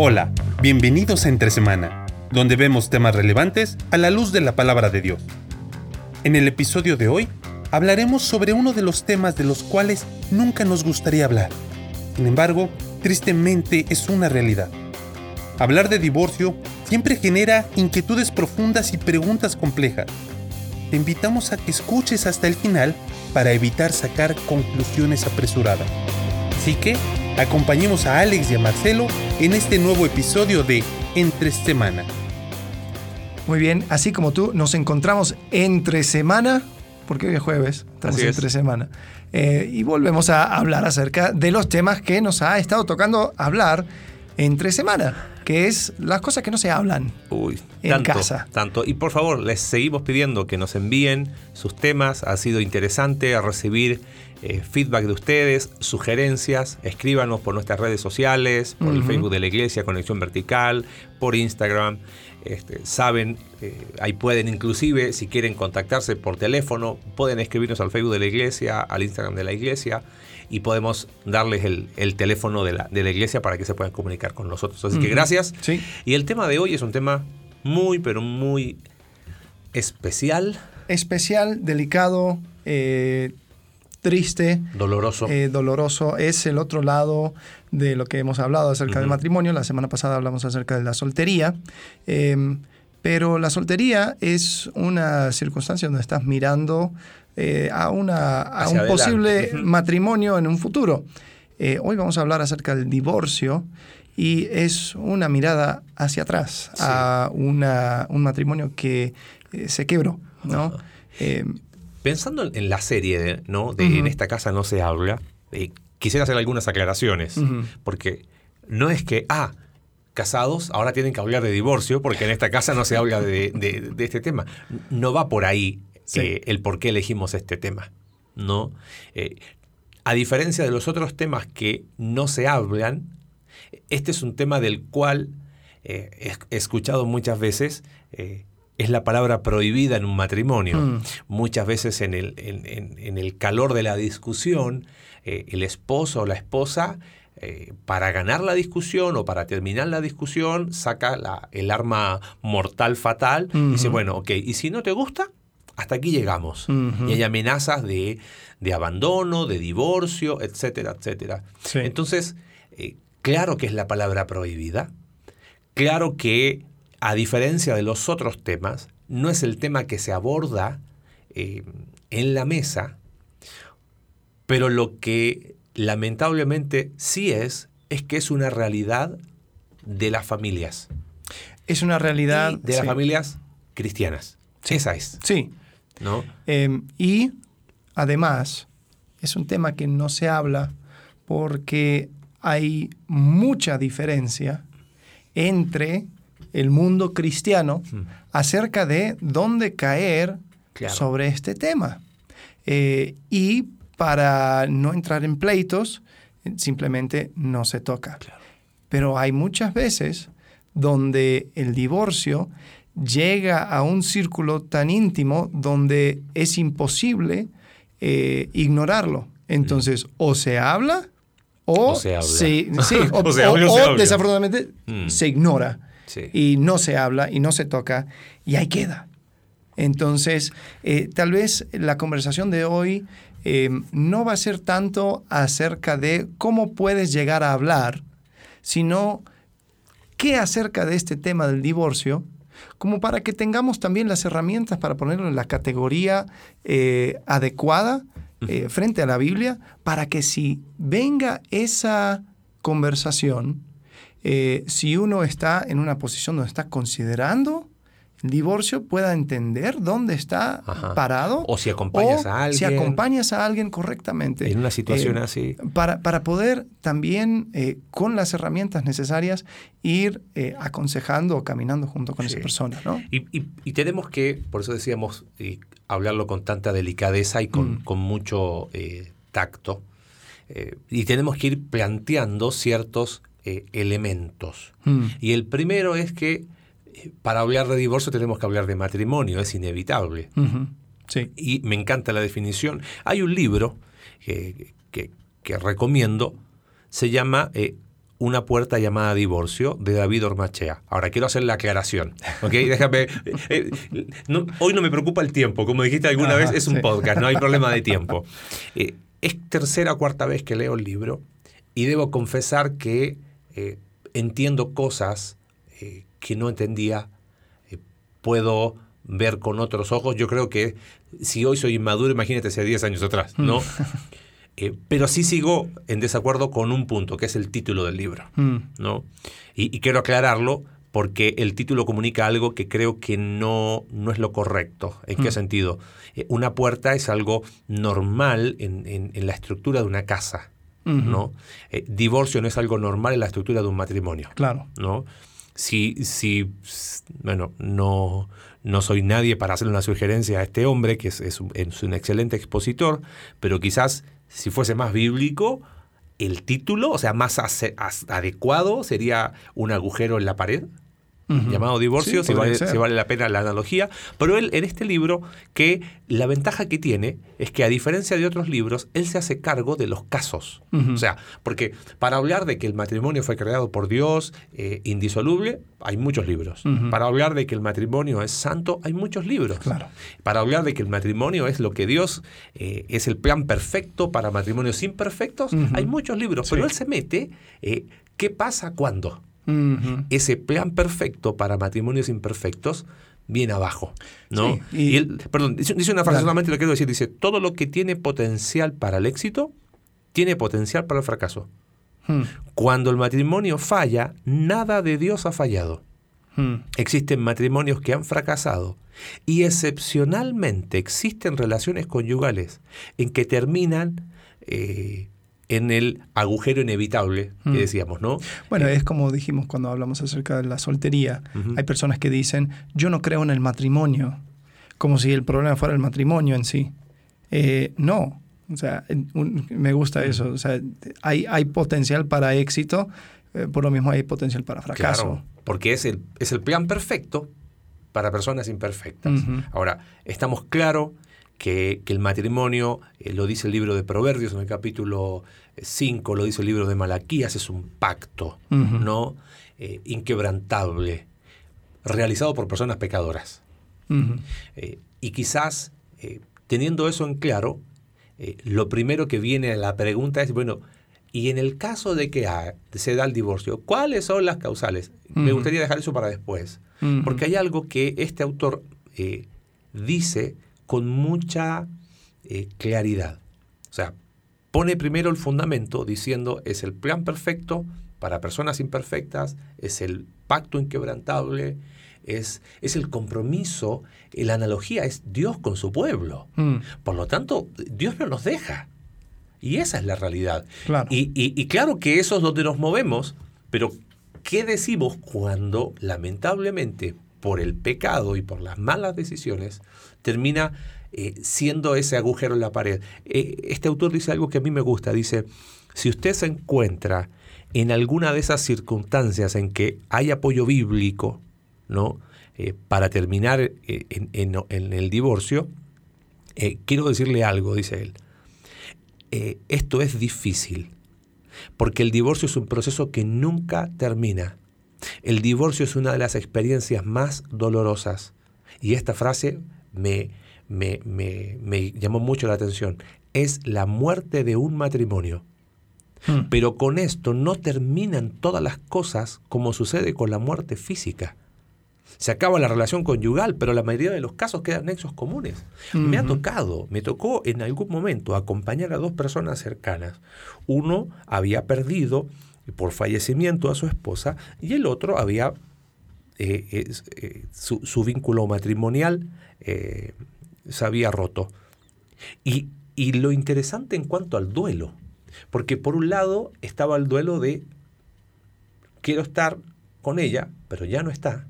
Hola, bienvenidos a Entre Semana, donde vemos temas relevantes a la luz de la palabra de Dios. En el episodio de hoy hablaremos sobre uno de los temas de los cuales nunca nos gustaría hablar. Sin embargo, tristemente es una realidad. Hablar de divorcio siempre genera inquietudes profundas y preguntas complejas. Te invitamos a que escuches hasta el final para evitar sacar conclusiones apresuradas. Así que acompañemos a Alex y a Marcelo en este nuevo episodio de Entre Semana. Muy bien, así como tú, nos encontramos entre semana, porque hoy es jueves, estamos es. entre semana, eh, y volvemos a hablar acerca de los temas que nos ha estado tocando hablar entre semana, que es las cosas que no se hablan. Uy, En tanto, casa. tanto. Y por favor, les seguimos pidiendo que nos envíen sus temas. Ha sido interesante recibir eh, feedback de ustedes, sugerencias. Escríbanos por nuestras redes sociales, por el. Facebook de la Iglesia, Conexión Vertical, por Instagram. Este, saben, eh, ahí pueden inclusive, si quieren contactarse por teléfono, pueden escribirnos al Facebook de la Iglesia, al Instagram de la Iglesia y podemos darles el, el teléfono de la, de la Iglesia para que se puedan comunicar con nosotros. Así que gracias. Sí. Y el tema de hoy es un tema muy, pero muy especial, Especial, delicado, eh, triste, doloroso. eh, doloroso. Es el otro lado de lo que hemos hablado acerca del matrimonio. La semana pasada hablamos acerca de la soltería. Eh, pero la soltería es una circunstancia donde estás mirando eh, a, una, a un adelante. posible matrimonio en un futuro. Eh, hoy vamos a hablar acerca del divorcio y es una mirada hacia atrás Sí. a una- un matrimonio que se quebró. ¿no? Pensando en- la serie, de, ¿no? De. En esta casa no se habla, eh, quisiera hacer algunas aclaraciones. Porque no es que, ah, casados, ahora tienen que hablar de divorcio, porque en esta casa no se habla de, de- de este tema. No va por ahí Sí. eh, el por qué elegimos este tema. ¿no? Eh, a diferencia de los otros temas que no se hablan, este es un tema del cual he he escuchado muchas veces, eh, es la palabra prohibida en un matrimonio. Mm. Muchas veces en el, en- en- en el calor de la discusión, eh, el esposo o la esposa, eh, para ganar la discusión o para terminar la discusión, saca la- el arma mortal fatal y dice, bueno, ok, ¿y si no te gusta? Hasta aquí llegamos. Y hay amenazas de, de abandono, de divorcio, etcétera, etcétera. Sí. Entonces, eh, claro que es la palabra prohibida. Claro que, a diferencia de los otros temas, no es el tema que se aborda eh, en la mesa, pero lo que lamentablemente sí es, es que es una realidad de las familias. es una realidad. Y de las sí. familias cristianas. Esa es, Sí. ¿no? Eh, y además, es un tema que no se habla porque hay mucha diferencia entre el mundo cristiano acerca de dónde caer Claro. sobre este tema. Eh, y para no entrar en pleitos, simplemente no se toca. Claro. Pero hay muchas veces donde el divorcio llega a un círculo tan íntimo donde es imposible eh, ignorarlo. Entonces, o se habla o, O se habla. sí, o, O se habla o o- se o habla. desafortunadamente Mm. se ignora Sí. y no se habla y no se toca y ahí queda. Entonces, eh, tal vez la conversación de hoy eh, no va a ser tanto acerca de cómo puedes llegar a hablar, sino qué acerca de este tema del divorcio, como para que tengamos también las herramientas para ponerlo en la categoría eh, adecuada eh, frente a la Biblia, para que si venga esa conversación, eh, si uno está en una posición donde está considerando el divorcio, pueda entender dónde está Ajá. parado. O si acompañas o a alguien. Si acompañas a alguien correctamente. En una situación Eh, así. Para, para poder también, eh, con las herramientas necesarias, ir aconsejando o caminando junto con esa Sí. persona, ¿no? Y, y- y tenemos que, por eso decíamos, hablarlo con tanta delicadeza y con, Mm. con mucho tacto. Y tenemos que ir planteando ciertos eh, elementos. Mm. Y el primero es que eh, para hablar de divorcio tenemos que hablar de matrimonio, es inevitable. Sí. Y me encanta la definición. Hay un libro que, que- que recomiendo, se llama eh, una puerta llamada divorcio de David Ormachea. Ahora quiero hacer la aclaración, ¿ok? Déjame. eh, eh, no- hoy no me preocupa el tiempo, como dijiste alguna Ajá, vez, es un sí. podcast, no hay problema de tiempo. Eh, es tercera o cuarta vez que leo el libro y debo confesar que eh, entiendo cosas eh, que no entendía, eh, puedo ver con otros ojos. Yo creo que si hoy soy inmaduro, imagínate hace 10 años atrás, ¿no? Eh, pero sí sigo en desacuerdo con un punto, que es el título del libro. Mm, ¿no? Y, y quiero aclararlo porque el título comunica algo que creo que no, no es lo correcto. ¿En qué Mm. sentido? Eh, una puerta es algo normal en, en- en la estructura de una casa. ¿No? Eh, divorcio no es algo normal en la estructura de un matrimonio. Claro. ¿no? Si, si, bueno, no, no soy nadie para hacerle una sugerencia a este hombre, que es, es un, es un excelente expositor, pero quizás si fuese más bíblico, el título, o sea, más adecuado sería un agujero en la pared, Llamado divorcio, Sí, si, vale, si vale la pena la analogía. Pero él en este libro, que la ventaja que tiene es que a diferencia de otros libros, él se hace cargo de los casos. O sea, porque para hablar de que el matrimonio fue creado por Dios, eh, indisoluble, hay muchos libros. Para hablar de que el matrimonio es santo, hay muchos libros. Claro. Para hablar de que el matrimonio es lo que Dios eh, es el plan perfecto para matrimonios imperfectos, hay muchos libros. Sí. Pero él se mete, eh, ¿qué pasa cuando? Ese plan perfecto para matrimonios imperfectos viene abajo. ¿no? Sí, y- y, él, perdón, dice, dice una frase, solamente lo quiero decir, dice, todo lo que tiene potencial para el éxito, tiene potencial para el fracaso. Mm, Cuando el matrimonio falla, nada de Dios ha fallado. mm. Existen matrimonios que han fracasado y excepcionalmente existen relaciones conyugales en que terminan eh, en el agujero inevitable que Mm. decíamos, ¿no? Bueno, Eh, es como dijimos cuando hablamos acerca de la soltería. Hay personas que dicen, yo no creo en el matrimonio, como si el problema fuera el matrimonio en sí. Eh, no, o sea, un- me gusta eso. O sea, hay, hay potencial para éxito, eh, por lo mismo hay potencial para fracaso. Claro, porque es el, es el plan perfecto para personas imperfectas. Ahora, estamos claros que, que el matrimonio, eh, lo dice el libro de Proverbios en el capítulo 5, lo dice el libro de Malaquías, es un pacto. ¿no? Eh, inquebrantable, realizado por personas pecadoras. Eh, y quizás, eh, teniendo eso en claro, eh, lo primero que viene a la pregunta es, bueno, y en el caso de que ha- se da el divorcio, ¿cuáles son las causales? Me gustaría dejar eso para después, porque hay algo que este autor eh, dice con mucha eh, claridad. O sea, pone primero el fundamento diciendo es el plan perfecto para personas imperfectas, es el pacto inquebrantable, es, es el compromiso, eh, la analogía es Dios con su pueblo. Mm, Por lo tanto, Dios no nos deja. Y esa es la realidad. Claro. Y, y- y claro que eso es donde nos movemos, pero ¿qué decimos cuando lamentablemente por el pecado y por las malas decisiones termina eh, siendo ese agujero en la pared? Eh, este autor dice algo que a mí me gusta, dice, si usted se encuentra en alguna de esas circunstancias en que hay apoyo bíblico, ¿no? Eh, para terminar en, el divorcio, quiero decirle algo, dice él. Esto es difícil, porque el divorcio es un proceso que nunca termina. El divorcio es una de las experiencias más dolorosas. Y esta frase me, me, me- me llamó mucho la atención. Es la muerte de un matrimonio. mm. Pero con esto no terminan todas las cosas como sucede con la muerte física. Se acaba la relación conyugal, pero la mayoría de los casos quedan nexos comunes. Me ha tocado, me tocó en algún momento acompañar a dos personas cercanas. Uno había perdido por fallecimiento a su esposa y el otro había eh, eh, su, su vínculo matrimonial eh, se había roto. Y, y lo interesante en cuanto al duelo, porque por un lado estaba el duelo de quiero estar con ella, pero ya no está.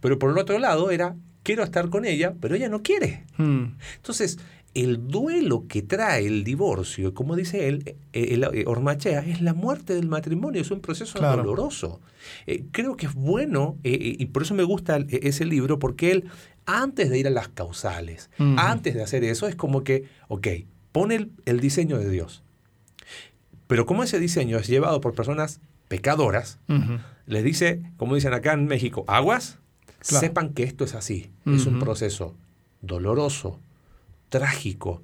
Pero por el otro lado era quiero estar con ella, pero ella no quiere. Mm, Entonces, el duelo que trae el divorcio, como dice él, eh, el- eh, Ormachea, es la muerte del matrimonio, es un proceso Claro. doloroso. Eh, creo que es bueno, eh, y por eso me gusta ese libro, porque él, antes de ir a las causales, antes de hacer eso, es como que, ok, pone el, el diseño de Dios. Pero como ese diseño es llevado por personas pecadoras, les dice, como dicen acá en México, aguas, Claro. sepan que esto es así. Es un proceso doloroso, trágico,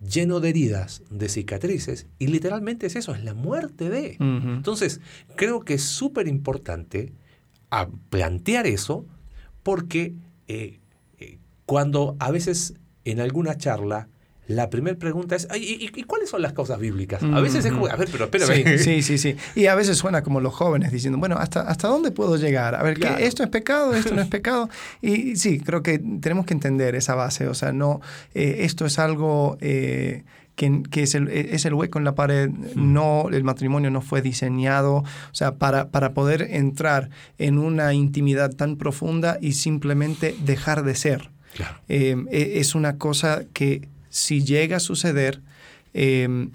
lleno de heridas, de cicatrices, y literalmente es eso, es la muerte de. Entonces, creo que es súper importante a plantear eso porque eh, eh, cuando a veces en alguna charla la primera pregunta es, "Ay, ¿y, cuáles son las causas bíblicas? A veces es como, a ver, pero espérame. Sí, sí, sí, sí. Y a veces suena como los jóvenes diciendo, bueno, ¿hasta, hasta dónde puedo llegar? A ver, ¿qué- Claro. ¿esto es pecado? ¿Esto no es pecado? Y sí, creo que tenemos que entender esa base. O sea, no, eh, esto es algo eh, que, que es, el, es el hueco en la pared. No, el matrimonio no fue diseñado, o sea, para, para poder entrar en una intimidad tan profunda y simplemente dejar de ser. Claro. Eh, e- es una cosa que si llega a suceder, eh,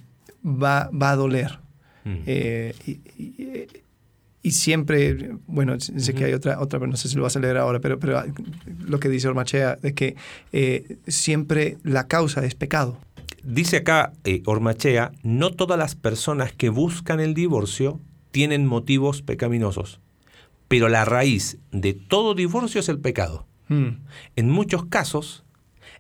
va, va a doler. Mm. Eh, y, y- y siempre, bueno, sé que hay otra, otra, pero no sé si lo vas a leer ahora, pero, pero lo que dice Ormachea, de que eh, siempre la causa es pecado. Dice acá eh, Ormachea, no todas las personas que buscan el divorcio tienen motivos pecaminosos, pero la raíz de todo divorcio es el pecado. Mm, En muchos casos,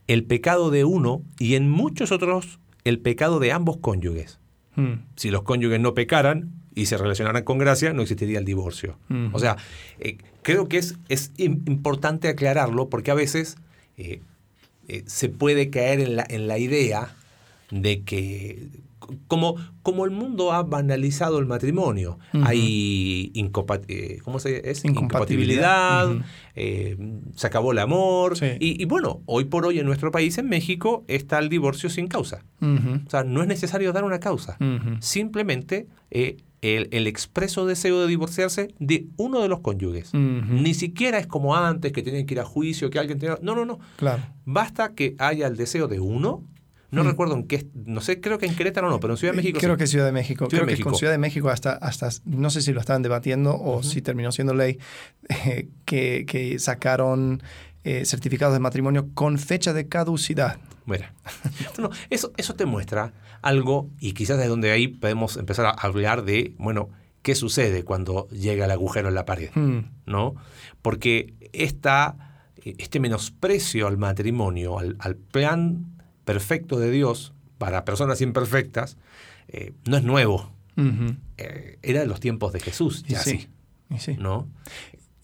el pecado de uno y en muchos otros, el pecado de ambos cónyuges. mm, Si los cónyuges no pecaran y se relacionaran con gracia, no existiría el divorcio. O sea, eh, creo que es, es im- importante aclararlo porque a veces eh, eh, se puede caer en la, en la idea de que, como, como el mundo ha banalizado el matrimonio, hay eh, ¿cómo se es? Incompatibilidad. eh, se acabó el amor. Sí. Y, y bueno, hoy por hoy en nuestro país, en México, está el divorcio sin causa. O sea, no es necesario dar una causa. Simplemente eh, el, el expreso deseo de divorciarse de uno de los cónyuges. Ni siquiera es como antes que tenían que ir a juicio, que alguien tenía... No, no, no. Claro. Basta que haya el deseo de uno. No Mm. recuerdo en qué, no sé, creo que en Querétaro no, pero en Ciudad de México Creo sí. que Ciudad de México. Ciudad Creo de que con México. Ciudad de México hasta, hasta, no sé si lo estaban debatiendo o si terminó siendo ley, eh, que, que sacaron eh, certificados de matrimonio con fecha de caducidad. Bueno, no, eso, eso te muestra algo y quizás de donde ahí podemos empezar a hablar de, bueno, ¿qué sucede cuando llega el agujero en la pared? Mm, ¿no? Porque esta, este menosprecio al matrimonio, al, al plan perfecto de Dios para personas imperfectas, eh, no es nuevo. Eh, era de los tiempos de Jesús, Y ya sí, sí, y sí. ¿no?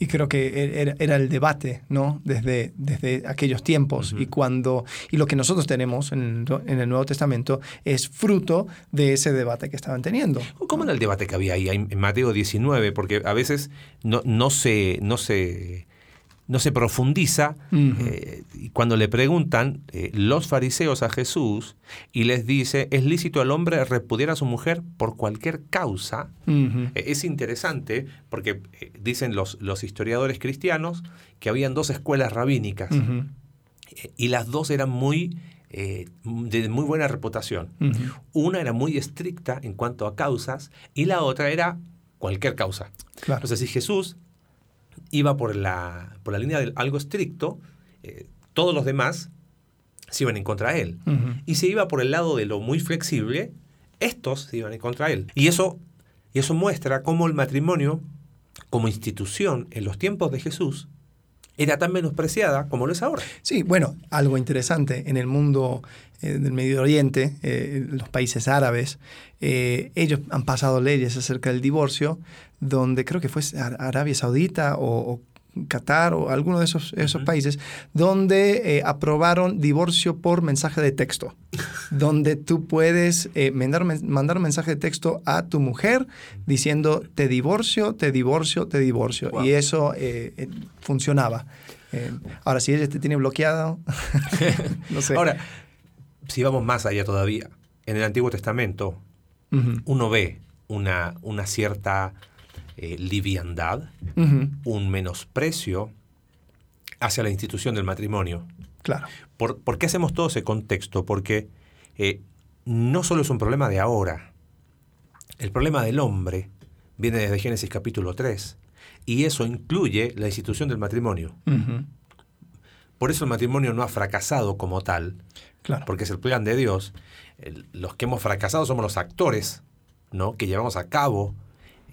Y creo que er, era, era el debate, ¿no? Desde, desde aquellos tiempos. Y cuando. Y lo que nosotros tenemos en, el- en el Nuevo Testamento es fruto de ese debate que estaban teniendo. ¿Cómo era el debate que había ahí en Mateo 19? Porque a veces no, no se, no se, no se profundiza. Eh, y cuando le preguntan eh, los fariseos a Jesús y les dice, ¿es lícito al hombre repudiar a su mujer por cualquier causa? Eh, Es interesante porque dicen los, los historiadores cristianos que habían dos escuelas rabínicas y las dos eran muy, de muy buena reputación. Una era muy estricta en cuanto a causas y la otra era cualquier causa. Claro. Entonces, si Jesús iba por la, por la línea de algo estricto, eh, todos los demás se iban en contra de él. Y se iba por el lado de lo muy flexible, estos se iban en contra de él. Y eso, y eso muestra cómo el matrimonio, como institución en los tiempos de Jesús, era tan menospreciada como lo es ahora. Sí, bueno, algo interesante en el mundo eh, del Medio Oriente, eh, los países árabes, eh, ellos han pasado leyes acerca del divorcio, donde creo que fue Ar- Arabia Saudita o Qatar o alguno de esos, esos países, donde eh, aprobaron divorcio por mensaje de texto, donde tú puedes eh, mandar, mandar un mensaje de texto a tu mujer diciendo te divorcio, te divorcio, te divorcio. Wow. Y eso eh, funcionaba. Ahora, si ella te tiene bloqueado, no sé. Ahora, si vamos más allá todavía, en el Antiguo Testamento uno ve una, una cierta eh, liviandad, un menosprecio hacia la institución del matrimonio. claro. ¿Por, por qué hacemos todo ese contexto? Porque eh, no solo es un problema de ahora, el problema del hombre viene desde Génesis capítulo 3 y eso incluye la institución del matrimonio. Por eso el matrimonio no ha fracasado como tal, claro. porque es el plan de Dios. El- los que hemos fracasado somos los actores, ¿no? Que llevamos a cabo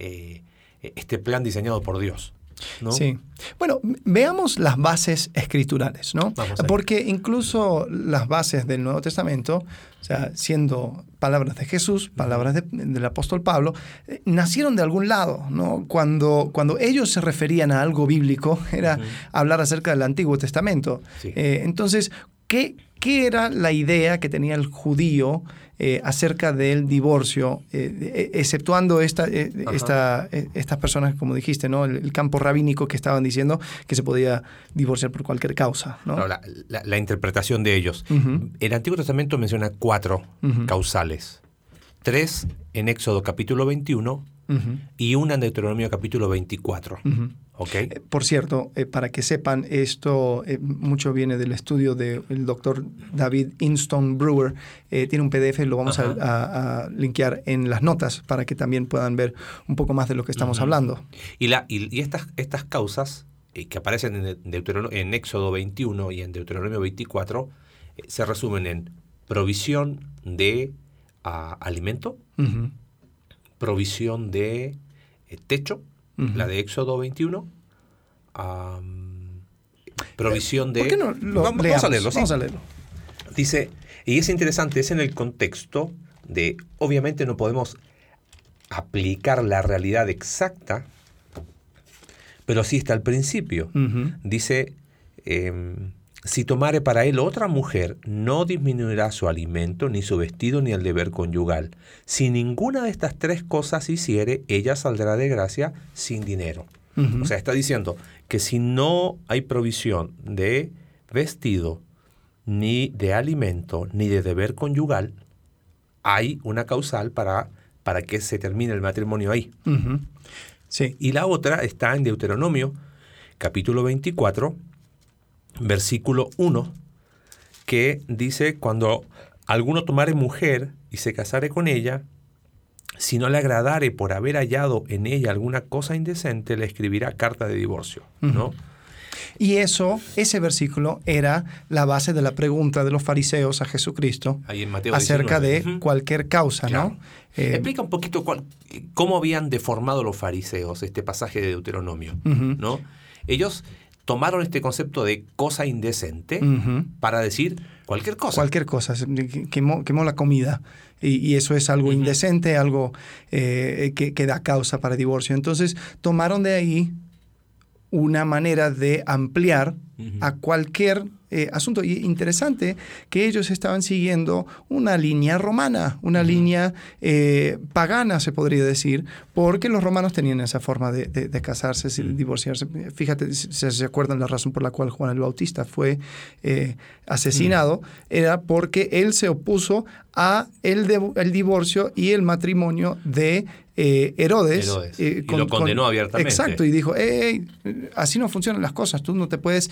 eh, este plan diseñado por Dios. ¿no? Sí. Bueno, veamos las bases escriturales, ¿no? Porque incluso las bases del Nuevo Testamento, o sea, siendo palabras de Jesús, palabras de- del apóstol Pablo, eh, nacieron de algún lado, ¿no? Cuando, cuando ellos se referían a algo bíblico, era hablar acerca del Antiguo Testamento. Sí. Eh, entonces, ¿qué, ¿qué era la idea que tenía el judío eh, acerca del divorcio, eh, eh, exceptuando esta, eh, esta, estas personas, como dijiste, ¿no? El, el campo rabínico que estaban diciendo que se podía divorciar por cualquier causa, ¿no? La, la- la interpretación de ellos. El Antiguo Testamento menciona cuatro causales. Tres en Éxodo capítulo 21 Ujú, y una en Deuteronomio capítulo 24. Eh, Por cierto, eh, para que sepan, esto eh, mucho viene del estudio del doctor David Inston Brewer. Tiene un PDF, lo vamos a, Ajá. a- a linkear en las notas para que también puedan ver un poco más de lo que estamos hablando. Y, la, y, y estas, estas causas que aparecen en, en Éxodo 21 y en Deuteronomio 24 eh, se resumen en provisión de ah, alimento, provisión de eh, la de Éxodo 21, am, provisión de... ¿Por qué no lo vamos, a leerlo, sí. Vamos a leerlo. Dice, y es interesante, es en el contexto de, obviamente no podemos aplicar la realidad exacta, pero sí está al principio. Dice, em, si tomare para él otra mujer, no disminuirá su alimento, ni su vestido, ni el deber conyugal. Si ninguna de estas tres cosas hiciere, ella saldrá de gracia sin dinero. O sea, está diciendo que si no hay provisión de vestido, ni de alimento, ni de deber conyugal, hay una causal para, para que se termine el matrimonio ahí. Sí. Y la otra está en Deuteronomio, capítulo 24, versículo 1, que dice, cuando alguno tomare mujer y se casare con ella, si no le agradare por haber hallado en ella alguna cosa indecente, le escribirá carta de divorcio. ¿no? Y eso, ese versículo era la base de la pregunta de los fariseos a Jesucristo acerca 19. de cualquier causa, Claro. ¿no? Eh, Explica un poquito cuál- cómo habían deformado los fariseos este pasaje de Deuteronomio. ¿no? Ellos tomaron este concepto de cosa indecente para decir cualquier cosa. Cualquier cosa, quemó, quemó la comida. Y, y eso es algo indecente, algo eh, que, que da causa para divorcio. Entonces, tomaron de ahí una manera de ampliar a cualquier eh, asunto. Y interesante que ellos estaban siguiendo una línea romana, una línea eh, pagana, se podría decir, porque los romanos tenían esa forma de, de- de casarse, de divorciarse. Fíjate, si si se acuerdan la razón por la cual Juan el Bautista fue eh, asesinado, era porque él se opuso a el divorcio y el matrimonio de eh, Herodes. Herodes. eh, Y lo condenó abiertamente. Exacto, y dijo, "Ey, así no funcionan las cosas, tú no te puedes,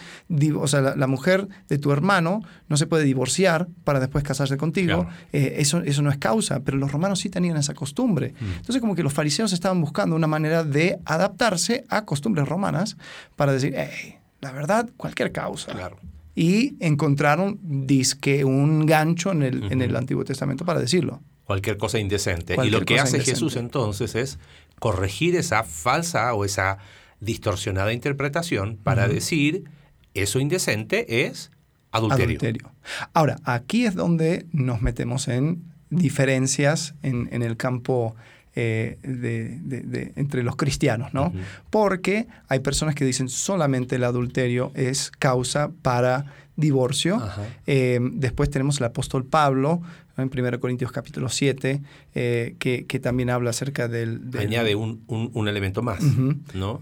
o sea, la, la mujer de tu hermano no se puede divorciar para después casarse contigo, Claro. Eh, eso, eso no es causa, pero los romanos sí tenían esa costumbre. Mm. Entonces como que los fariseos estaban buscando una manera de adaptarse a costumbres romanas para decir, "Ey, la verdad, cualquier causa. Claro. Y encontraron, disque, un gancho en el, en el. Antiguo Testamento para decirlo. Cualquier cosa indecente. Cualquier y lo que hace indecente. Jesús entonces es corregir esa falsa o esa distorsionada interpretación para decir eso indecente es adulterio. Adulterio. Ahora, aquí es donde nos metemos en diferencias en, en el campo eh, de- de- de- entre los cristianos, ¿no? Porque hay personas que dicen solamente el adulterio es causa para divorcio. Eh, después tenemos el apóstol Pablo en 1 Corintios capítulo 7, eh, que, que también habla acerca del... del- Añade un, un- un elemento más, Ujú. ¿no?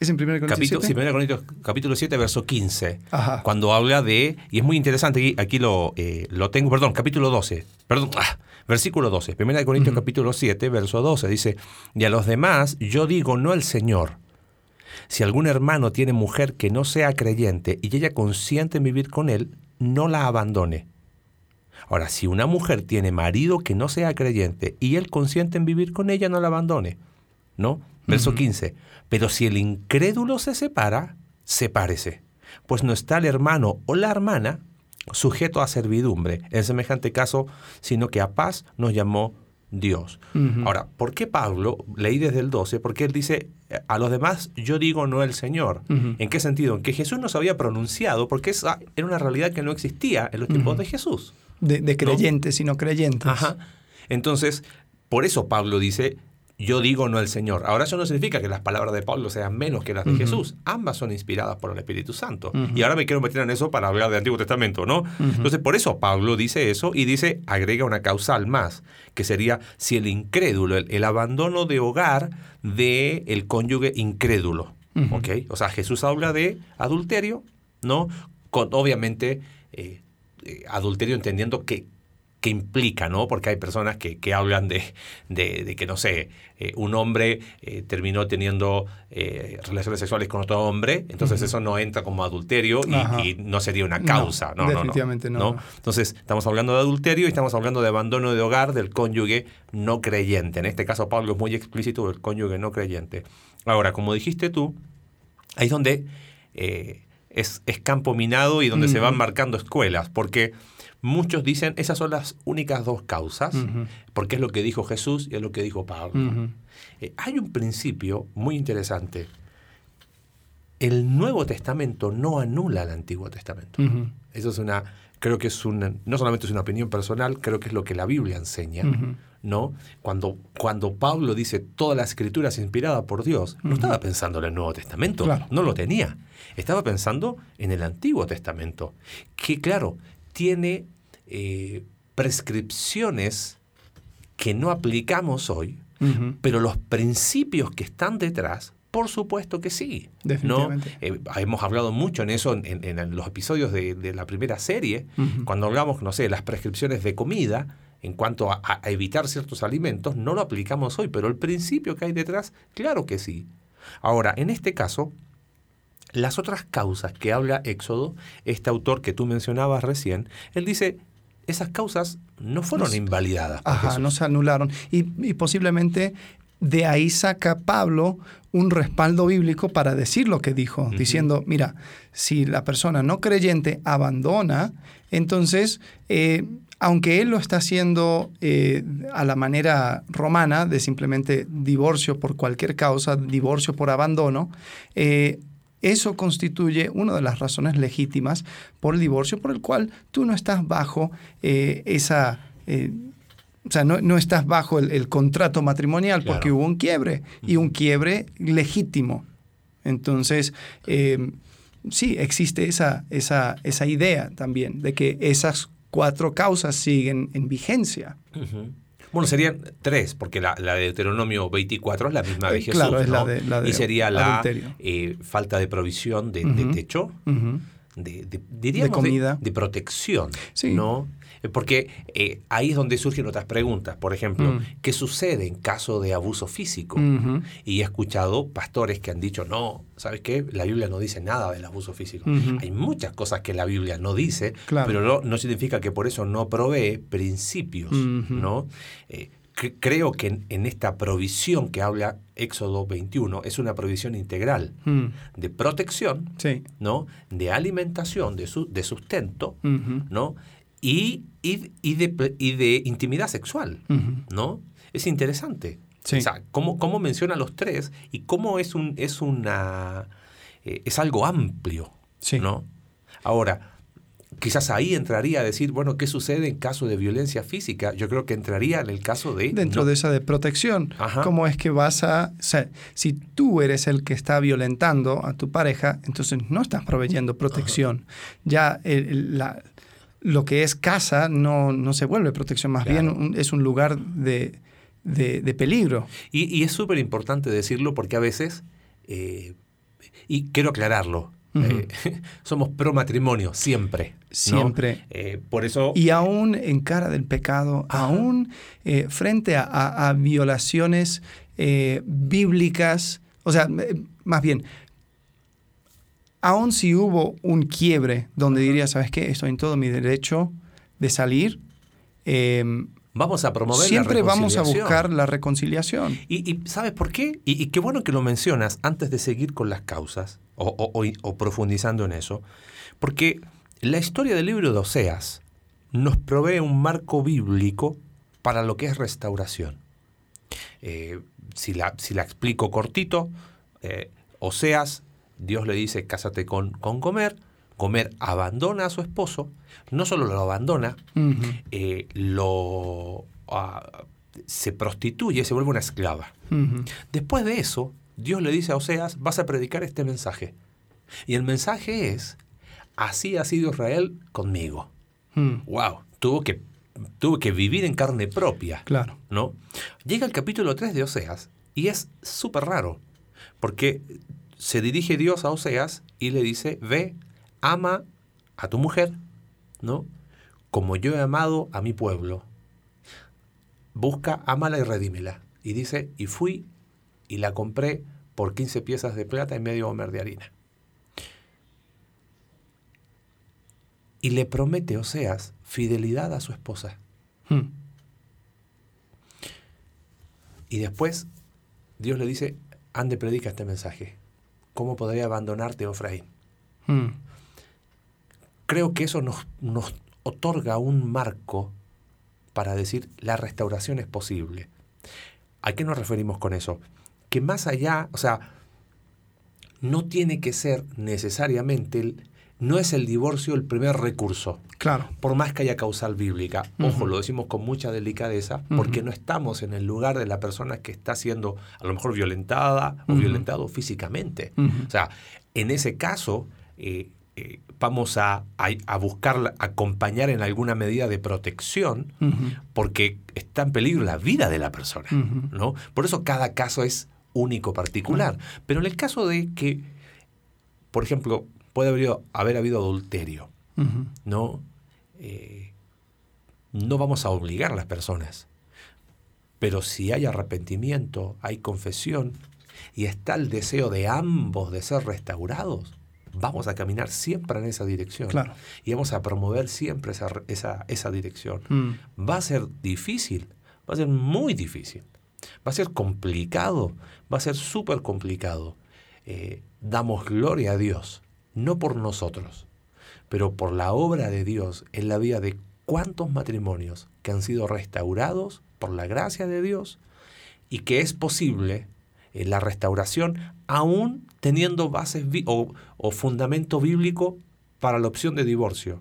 ¿Es en 1 Corintios Capítulo, 7? sí, 1 Corintios capítulo 7, verso 15. Ajá. Cuando habla de, y es muy interesante, aquí, aquí lo, eh, lo tengo, perdón, capítulo 12, perdón, ah, versículo 12, 1 Corintios Ujú. capítulo 7, verso 12, dice, y a los demás yo digo no el Señor. Si algún hermano tiene mujer que no sea creyente y ella consiente en vivir con él, no la abandone. Ahora, si una mujer tiene marido que no sea creyente y él consiente en vivir con ella, no la abandone. ¿No? Verso Ujú. 15. Pero si el incrédulo se separa, sepárese. Pues no está el hermano o la hermana sujeto a servidumbre en semejante caso, sino que a paz nos llamó Dios. Ahora, ¿por qué Pablo, leí desde el 12, porque él dice, a los demás yo digo no el Señor? ¿En qué sentido? En que Jesús no se había pronunciado, porque esa era una realidad que no existía en los tiempos de Jesús. De, de creyentes y no creyentes. Ajá. Entonces, por eso Pablo dice, yo digo no el Señor. Ahora eso no significa que las palabras de Pablo sean menos que las de. Jesús. Ambas son inspiradas por el Espíritu Santo. Y ahora me quiero meter en eso para hablar del Antiguo Testamento, ¿no? Entonces, por eso Pablo dice eso y dice, agrega una causal más, que sería si el incrédulo, el, el abandono de hogar del el cónyuge incrédulo. ¿ok? O sea, Jesús habla de adulterio, ¿no? Con, obviamente, eh, eh, adulterio entendiendo que, que implica, ¿no? Porque hay personas que, que hablan de, de- de que, no sé, eh, un hombre eh, terminó teniendo eh, relaciones sexuales con otro hombre, entonces eso no entra como adulterio y, no sería una No, causa. No, no, no, definitivamente no. Entonces, estamos hablando de adulterio y estamos hablando de abandono de hogar del cónyuge no creyente. En este caso, Pablo es muy explícito del cónyuge no creyente. Ahora, como dijiste tú, ahí es donde es, es campo minado y donde se van marcando escuelas, porque muchos dicen esas son las únicas dos causas, porque es lo que dijo Jesús y es lo que dijo Pablo. Eh, hay un principio muy interesante. El Nuevo Testamento no anula el Antiguo Testamento. Eso es una, creo que es una, no solamente es una opinión personal, creo que es lo que la Biblia enseña. ¿no? Cuando, cuando Pablo dice toda la escritura es inspirada por Dios, no estaba pensando en el Nuevo Testamento, Claro. no lo tenía. Estaba pensando en el Antiguo Testamento, que claro, tiene eh, prescripciones que no aplicamos hoy, pero los principios que están detrás, por supuesto que sí. ¿no? Eh, hemos hablado mucho en eso en, en- en los episodios de, de la primera serie, cuando hablamos, no sé, las prescripciones de comida en cuanto a, a evitar ciertos alimentos, no lo aplicamos hoy, pero el principio que hay detrás, claro que sí. Ahora, en este caso, las otras causas que habla Éxodo, este autor que tú mencionabas recién, él dice, esas causas no fueron No invalidadas. Ajá, Jesús". no se anularon. Y, y posiblemente de ahí saca Pablo un respaldo bíblico para decir lo que dijo, diciendo, mira, si la persona no creyente abandona, entonces, eh, aunque él lo está haciendo eh, a la manera romana, de simplemente divorcio por cualquier causa, divorcio por abandono, eh, eso constituye una de las razones legítimas por el divorcio, por el cual tú no estás bajo eh, esa... eh, o sea, no, no estás bajo el, el contrato matrimonial Claro. porque hubo un quiebre y un quiebre legítimo. Entonces, eh, sí, existe esa, esa, esa idea también de que esas cuatro causas siguen en vigencia. Bueno, serían tres, porque la, la de Deuteronomio 24 es la misma de Eh, Jesús. claro, es la ¿no? de- la de y sería la eh, falta de provisión de, techo, de, de- diríamos de- comida. de, protección, Sí. ¿no? Eh, Porque eh, ahí es donde surgen otras preguntas. Por ejemplo, Mm. ¿qué sucede en caso de abuso físico? Y he escuchado pastores que han dicho, no, ¿sabes qué? La Biblia no dice nada del abuso físico. Ujú. Hay muchas cosas que la Biblia no dice, Claro. pero no, no significa que por eso no provee principios. ¿no? Eh, cre- creo que en, en esta provisión que habla Éxodo 21 es una provisión integral Mm. de protección, Sí. ¿no? De alimentación, de, su- de sustento. ¿no? Y, y, y de, y de intimidad sexual. ¿no? Es interesante. Sí. O sea, cómo, cómo menciona los tres y cómo es un es una eh, es algo amplio, Sí. ¿no? Ahora, quizás ahí entraría a decir, bueno, ¿qué sucede en caso de violencia física? Yo creo que entraría en el caso de Dentro no- de esa de protección, Ajá. ¿cómo es que vas a... O sea, si tú eres el que está violentando a tu pareja, entonces no estás proveyendo protección. Ya el- el- la- lo que es casa no, no se vuelve protección, más Claro. bien un- es un lugar de, de- de peligro. y, y es súper importante decirlo porque a veces eh, y quiero aclararlo. Eh, somos pro matrimonio, siempre. ¿no? Siempre. Eh, por eso. Y aún en cara del pecado, Ajá. aún frente a, a- a violaciones bíblicas, o sea, más bien, aún si hubo un quiebre donde diría, ¿sabes qué? Estoy en todo mi derecho de salir, eh, vamos a promover siempre la vamos a buscar la reconciliación. Y, y ¿sabes por qué? Y, y qué bueno que lo mencionas antes de seguir con las causas o, o- o- o profundizando en eso, porque la historia del libro de Oseas nos provee un marco bíblico para lo que es restauración. Eh, si, la, si, la, explico cortito, eh, Oseas, Dios le dice, cásate con, con Gomer, Gomer abandona a su esposo, no solo lo abandona, eh, lo, ah, se prostituye, se vuelve una esclava. Después de eso, Dios le dice a Oseas, vas a predicar este mensaje. Y el mensaje es, así ha sido Israel conmigo. Wow, tuvo que, tuvo que vivir en carne propia. Claro. ¿no? Llega el capítulo 3 de Oseas y es súper raro, porque se dirige Dios a Oseas y le dice, ve, ama a tu mujer, ¿no? Como yo he amado a mi pueblo. Busca, ámala y redímela. Y dice, y fui y la compré por 15 piezas de plata y medio homer de harina. Y le promete Oseas fidelidad a su esposa. Hmm. Y después Dios le dice, ande predica este mensaje. ¿Cómo podría abandonarte, Ofraín? Hmm. Creo que eso nos, nos otorga un marco para decir la restauración es posible. ¿A qué nos referimos con eso? Que más allá, o sea, no tiene que ser necesariamente el, no es el divorcio el primer recurso. Claro. Por más que haya causal bíblica. Ojo, lo decimos con mucha delicadeza, porque no estamos en el lugar de la persona que está siendo a lo mejor violentada o violentado físicamente. O sea, en ese caso, eh, eh, vamos a, a, buscar, acompañar en alguna medida de protección, porque está en peligro la vida de la persona. ¿no? Por eso cada caso es único, particular. Pero en el caso de que, por ejemplo, puede haber, haber habido adulterio, ¿no? Eh, no vamos a obligar a las personas. Pero si hay arrepentimiento, hay confesión y está el deseo de ambos de ser restaurados, vamos a caminar siempre en esa dirección. Y vamos a promover siempre esa, esa, dirección. Mm. Va a ser difícil, va a ser muy difícil. Va a ser complicado, va a ser súper complicado. Eh, damos gloria a Dios no por nosotros, pero por la obra de Dios en la vida de cuántos matrimonios que han sido restaurados por la gracia de Dios y que es posible eh, la restauración aún teniendo bases o, fundamento bíblico para la opción de divorcio.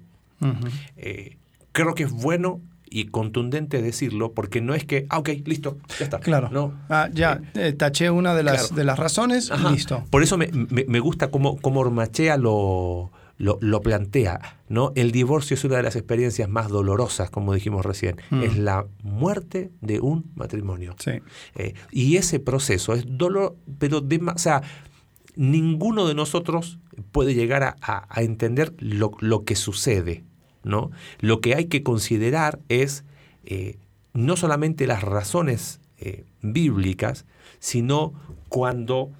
Eh, creo que es bueno y contundente decirlo, porque no es que, ah, ok, listo, ya está. Claro. No. Ah, ya, eh, eh, taché una de las, de las razones, listo. Por eso me, me, gusta cómo, cómo Ormachea lo, lo, plantea. ¿no? El divorcio es una de las experiencias más dolorosas, como dijimos recién. Mm. Es la muerte de un matrimonio. Sí. Eh, y ese proceso es dolor, pero de, o sea, ninguno de nosotros puede llegar a, a entender lo, lo que sucede. ¿No? Lo que hay que considerar es eh, no solamente las razones eh, bíblicas, sino cuando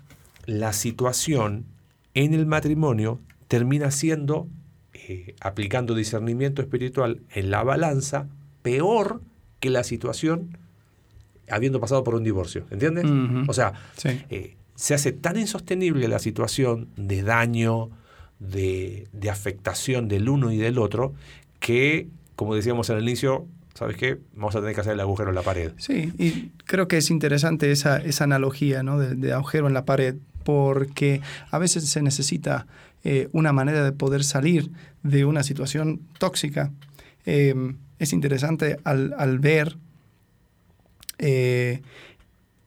la situación en el matrimonio termina siendo, eh, aplicando discernimiento espiritual en la balanza, peor que la situación habiendo pasado por un divorcio. ¿Entiendes? O sea, se hace tan insostenible la situación de daño, de, afectación del uno y del otro, que, como decíamos al inicio, ¿sabes qué? Vamos a tener que hacer el agujero en la pared. Sí, y creo que es interesante esa, esa analogía ¿no? de, agujero en la pared, porque a veces se necesita eh, una manera de poder salir de una situación tóxica. Em, es interesante al, al ver eh,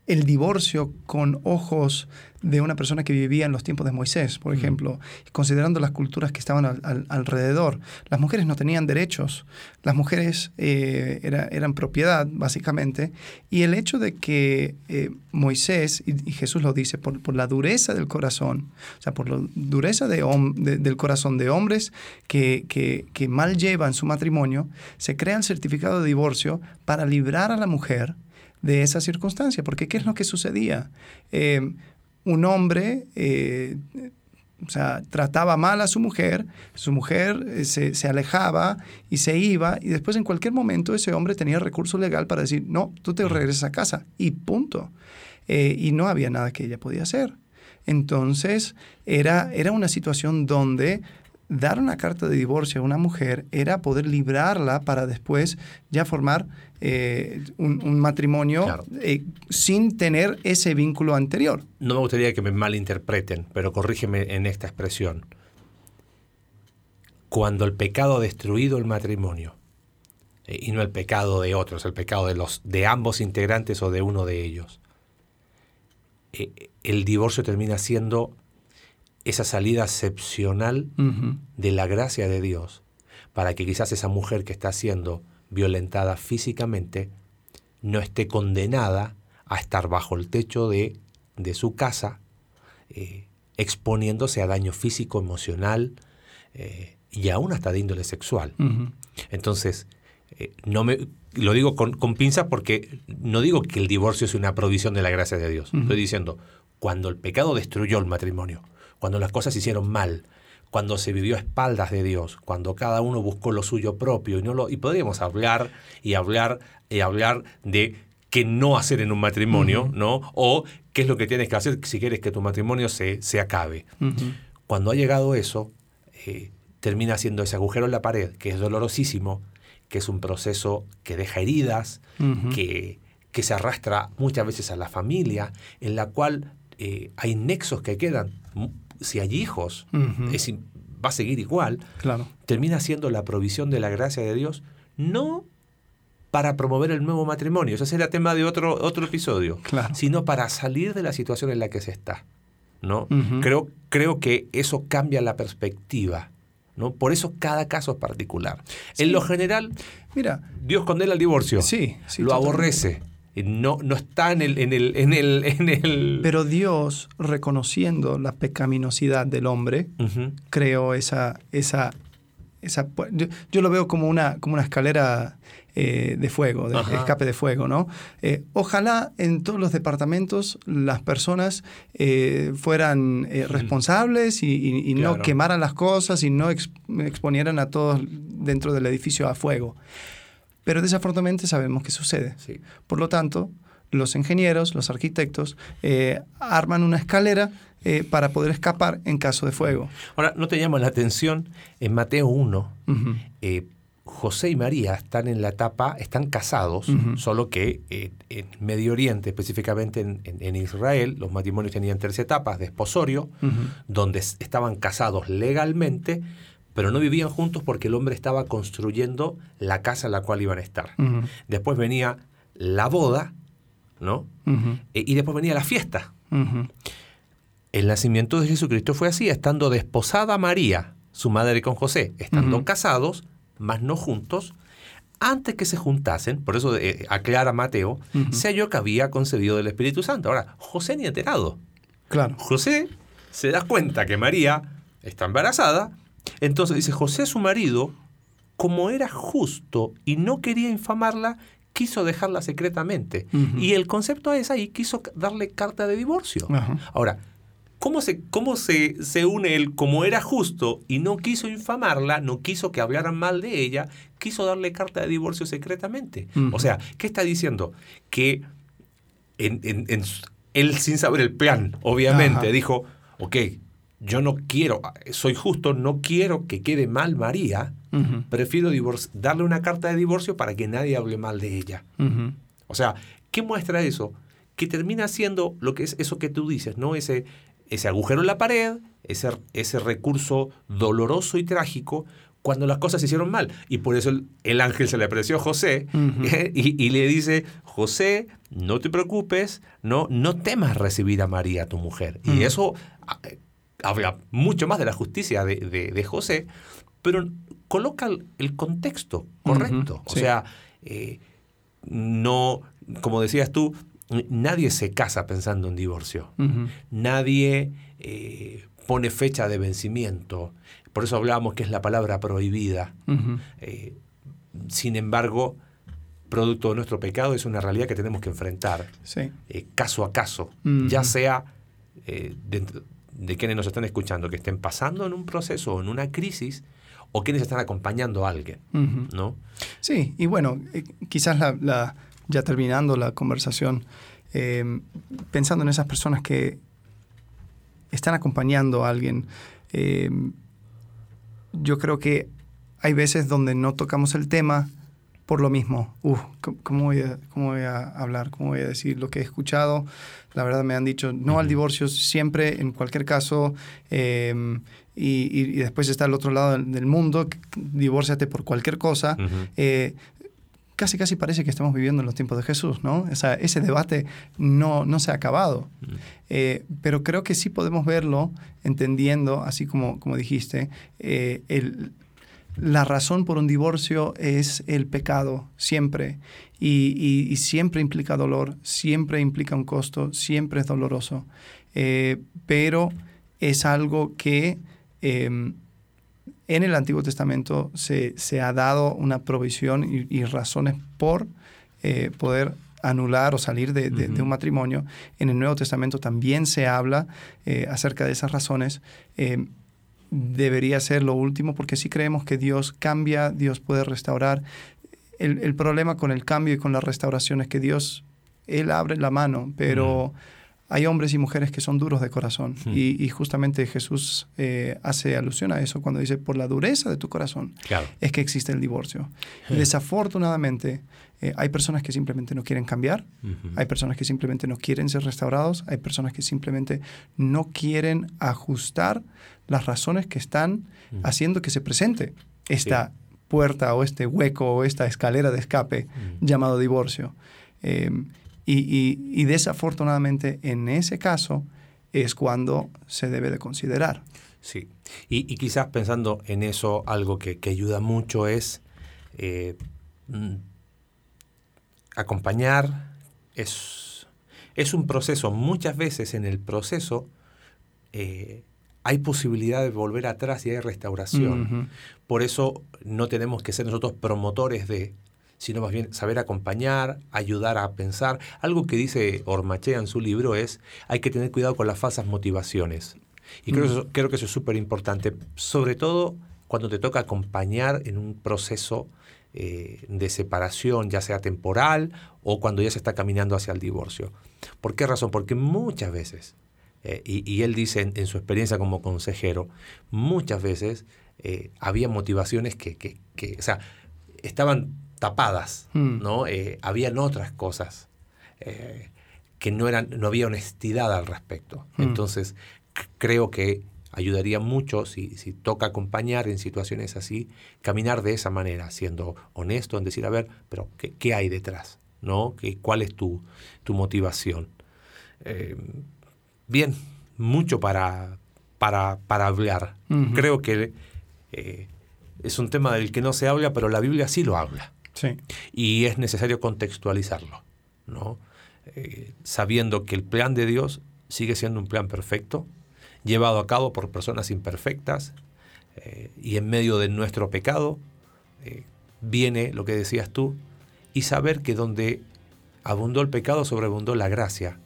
el divorcio con ojos de una persona que vivía en los tiempos de Moisés, por ejemplo, considerando las culturas que estaban alrededor. Las mujeres no tenían derechos, las mujeres eh, eran propiedad, básicamente, y el hecho de que eh, Moisés, y, Jesús lo dice, por, la dureza del corazón, o sea, por la dureza de, del corazón de hombres que, que mal llevan su matrimonio, se crea el certificado de divorcio para librar a la mujer de esa circunstancia, porque ¿qué es lo que sucedía? Eh, un hombre eh, o sea, trataba mal a su mujer, su mujer eh, se, alejaba y se iba, y después en cualquier momento ese hombre tenía recurso legal para decir, no, tú te regresas a casa, y punto. y no había nada que ella podía hacer. Entonces, era, era una situación donde dar una carta de divorcio a una mujer era poder librarla para después ya formar eh, un, matrimonio eh, sin tener ese vínculo anterior. No me gustaría que me malinterpreten, pero corrígeme en esta expresión. Cuando el pecado ha destruido el matrimonio, eh, y no el pecado de otros, el pecado de, los, de ambos integrantes o de uno de ellos, el divorcio termina siendo esa salida excepcional de la gracia de Dios para que quizás esa mujer que está siendo violentada físicamente no esté condenada a estar bajo el techo de, de su casa, eh, exponiéndose a daño físico, emocional eh, y aún hasta de índole sexual. Entonces, eh, no me, lo digo con, con pinzas porque no digo que el divorcio es una provisión de la gracia de Dios. Estoy diciendo, cuando el pecado destruyó el matrimonio, cuando las cosas se hicieron mal, cuando se vivió a espaldas de Dios, cuando cada uno buscó lo suyo propio y no lo y podríamos hablar y hablar y hablar de qué no hacer en un matrimonio, ¿no? O qué es lo que tienes que hacer si quieres que tu matrimonio se, se acabe. Cuando ha llegado eso, eh, termina siendo ese agujero en la pared, que es dolorosísimo, que es un proceso que deja heridas, que, que se arrastra muchas veces a la familia, en la cual eh, hay nexos que quedan si hay hijos, va a seguir igual, claro. termina siendo la provisión de la gracia de Dios, no para promover el nuevo matrimonio, ese será tema de otro, otro episodio, sino para salir de la situación en la que se está. ¿no? creo, creo que eso cambia la perspectiva. ¿no? Por eso cada caso es particular. En lo general, Mira, Dios condena el divorcio, sí, lo aborrece no, no está en el, en, el, en, el, en el... Pero Dios, reconociendo la pecaminosidad del hombre, creó esa... esa, esa yo, lo veo como una, como una escalera eh, de fuego, de escape de fuego, ¿no? Eh, ojalá en todos los departamentos las personas eh, fueran responsables y, no quemaran las cosas y no exponieran a todos dentro del edificio a fuego. Pero desafortunadamente sabemos que sucede. Por lo tanto, los ingenieros, los arquitectos, eh, arman una escalera eh, para poder escapar en caso de fuego. Ahora, ¿no te llama la atención? En Mateo 1, eh, José y María están en la etapa, están casados, solo que en Medio Oriente, específicamente en, Israel, los matrimonios tenían tres etapas de esposorio, donde estaban casados legalmente, pero no vivían juntos porque el hombre estaba construyendo la casa en la cual iban a estar. Después venía la boda, ¿no? E, y después venía la fiesta. El nacimiento de Jesucristo fue así, estando desposada María, su madre con José, estando casados, mas no juntos, antes que se juntasen, por eso eh, aclara Mateo, se halló que había concebido del Espíritu Santo. Ahora, José ni enterado. Claro. José se da cuenta que María está embarazada entonces dice, José su marido, como era justo y no quería infamarla, quiso dejarla secretamente. Y el concepto es ahí, quiso darle carta de divorcio. Ahora, ¿cómo, se, cómo se, se, une él como era justo y no quiso infamarla, no quiso que hablaran mal de ella, quiso darle carta de divorcio secretamente? O sea, ¿qué está diciendo? Que él sin saber el plan, obviamente, dijo, ok, yo no quiero, soy justo, no quiero que quede mal María, prefiero darle una carta de divorcio para que nadie hable mal de ella. O sea, ¿qué muestra eso? Que termina siendo lo que es eso que tú dices, ¿no? Ese, ese agujero en la pared, ese, ese recurso doloroso y trágico, cuando las cosas se hicieron mal. Y por eso el, ángel se le apareció a José y, le dice, José, no te preocupes, no, no temas recibir a María, tu mujer. Y eso habla mucho más de la justicia de, José, pero coloca el, contexto correcto. o sea, eh, no, como decías tú, nadie se casa pensando en divorcio. Nadie eh, pone fecha de vencimiento. Por eso hablábamos que es la palabra prohibida. Eh, sin embargo, producto de nuestro pecado es una realidad que tenemos que enfrentar caso a caso, ya sea dentro, de quienes nos están escuchando que estén pasando en un proceso o en una crisis o quienes están acompañando a alguien, ¿no? Sí, y bueno, eh, quizás la, ya terminando la conversación, em, pensando en esas personas que están acompañando a alguien, em, yo creo que hay veces donde no tocamos el tema por lo mismo. Uf, ¿cómo voy, a, ¿Cómo voy a hablar? ¿Cómo voy a decir lo que he escuchado? La verdad me han dicho no al divorcio siempre, en cualquier caso. Em, y, después está el otro lado del, mundo, divórciate por cualquier cosa. Eh, casi casi parece que estamos viviendo en los tiempos de Jesús, ¿no? O sea, ese debate no, no se ha acabado. Eh, pero creo que sí podemos verlo entendiendo, así como, como dijiste, eh, el, la razón por un divorcio es el pecado, siempre. Y, siempre implica dolor, siempre implica un costo, siempre es doloroso. Eh, pero es algo que em, en el Antiguo Testamento se, ha dado una provisión y, razones por eh, poder anular o salir de, un matrimonio. En el Nuevo Testamento también se habla eh, acerca de esas razones. Debería ser lo último, porque si creemos que Dios cambia, Dios puede restaurar. El, problema con el cambio y con la restauración es que Dios, Él abre la mano, pero hay hombres y mujeres que son duros de corazón. Y, justamente Jesús eh, hace alusión a eso cuando dice, por la dureza de tu corazón es que existe el divorcio. Desafortunadamente, eh, hay personas que simplemente no quieren cambiar, hay personas que simplemente no quieren ser restaurados, hay personas que simplemente no quieren ajustar las razones que están haciendo que se presente esta puerta o este hueco o esta escalera de escape llamado divorcio. Em, y, desafortunadamente en ese caso es cuando se debe de considerar. Sí, y, quizás pensando en eso, algo que, ayuda mucho es eh, mm, acompañar, es, es un proceso, muchas veces en el proceso eh, hay posibilidad de volver atrás y hay restauración. Por eso no tenemos que ser nosotros promotores de, sino más bien saber acompañar, ayudar a pensar. Algo que dice Ormachea en su libro es, hay que tener cuidado con las falsas motivaciones. Y creo, creo que eso es súper importante, sobre todo cuando te toca acompañar en un proceso eh, de separación, ya sea temporal o cuando ya se está caminando hacia el divorcio. ¿Por qué razón? Porque muchas veces eh, y, él dice en, su experiencia como consejero, muchas veces eh, había motivaciones que, que, o sea, estaban tapadas, hmm. ¿no? Eh, habían otras cosas que no, eran, no había honestidad al respecto. Hmm. Entonces, creo que ayudaría mucho si, si, toca acompañar en situaciones así, caminar de esa manera, siendo honesto en decir, a ver, pero ¿qué, qué hay detrás? ¿no? ¿Qué, ¿Cuál es tu, tu motivación? Bien, mucho para, para, para hablar. Creo que eh, es un tema del que no se habla, pero la Biblia sí lo habla. Sí. Y es necesario contextualizarlo, ¿no? Eh, sabiendo que el plan de Dios sigue siendo un plan perfecto, llevado a cabo por personas imperfectas, eh, y en medio de nuestro pecado viene lo que decías tú, y saber que donde abundó el pecado, sobreabundó la gracia,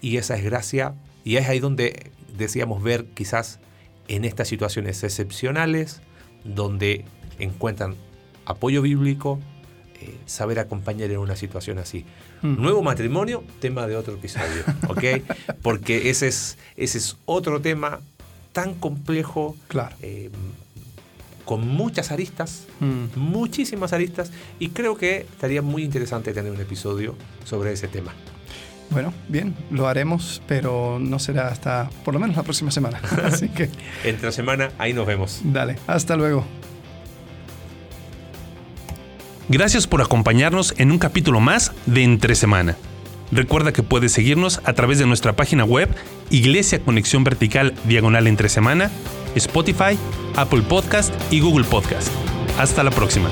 y esa es gracia y es ahí donde decíamos ver quizás en estas situaciones excepcionales, donde encuentran apoyo bíblico, eh, saber acompañar en una situación así. Nuevo matrimonio, tema de otro episodio, ¿ok? Porque ese es, ese es otro tema tan complejo, claro. Eh, con muchas aristas, muchísimas aristas, y creo que estaría muy interesante tener un episodio sobre ese tema. Bueno, bien, lo haremos, pero no será hasta por lo menos la próxima semana. Así que. Entre semana, ahí nos vemos. Dale, hasta luego. Gracias por acompañarnos en un capítulo más de Entre Semana. Recuerda que puedes seguirnos a través de nuestra página web Iglesia Conexión Vertical Diagonal Entre Semana, Spotify, Apple Podcast y Google Podcast. Hasta la próxima.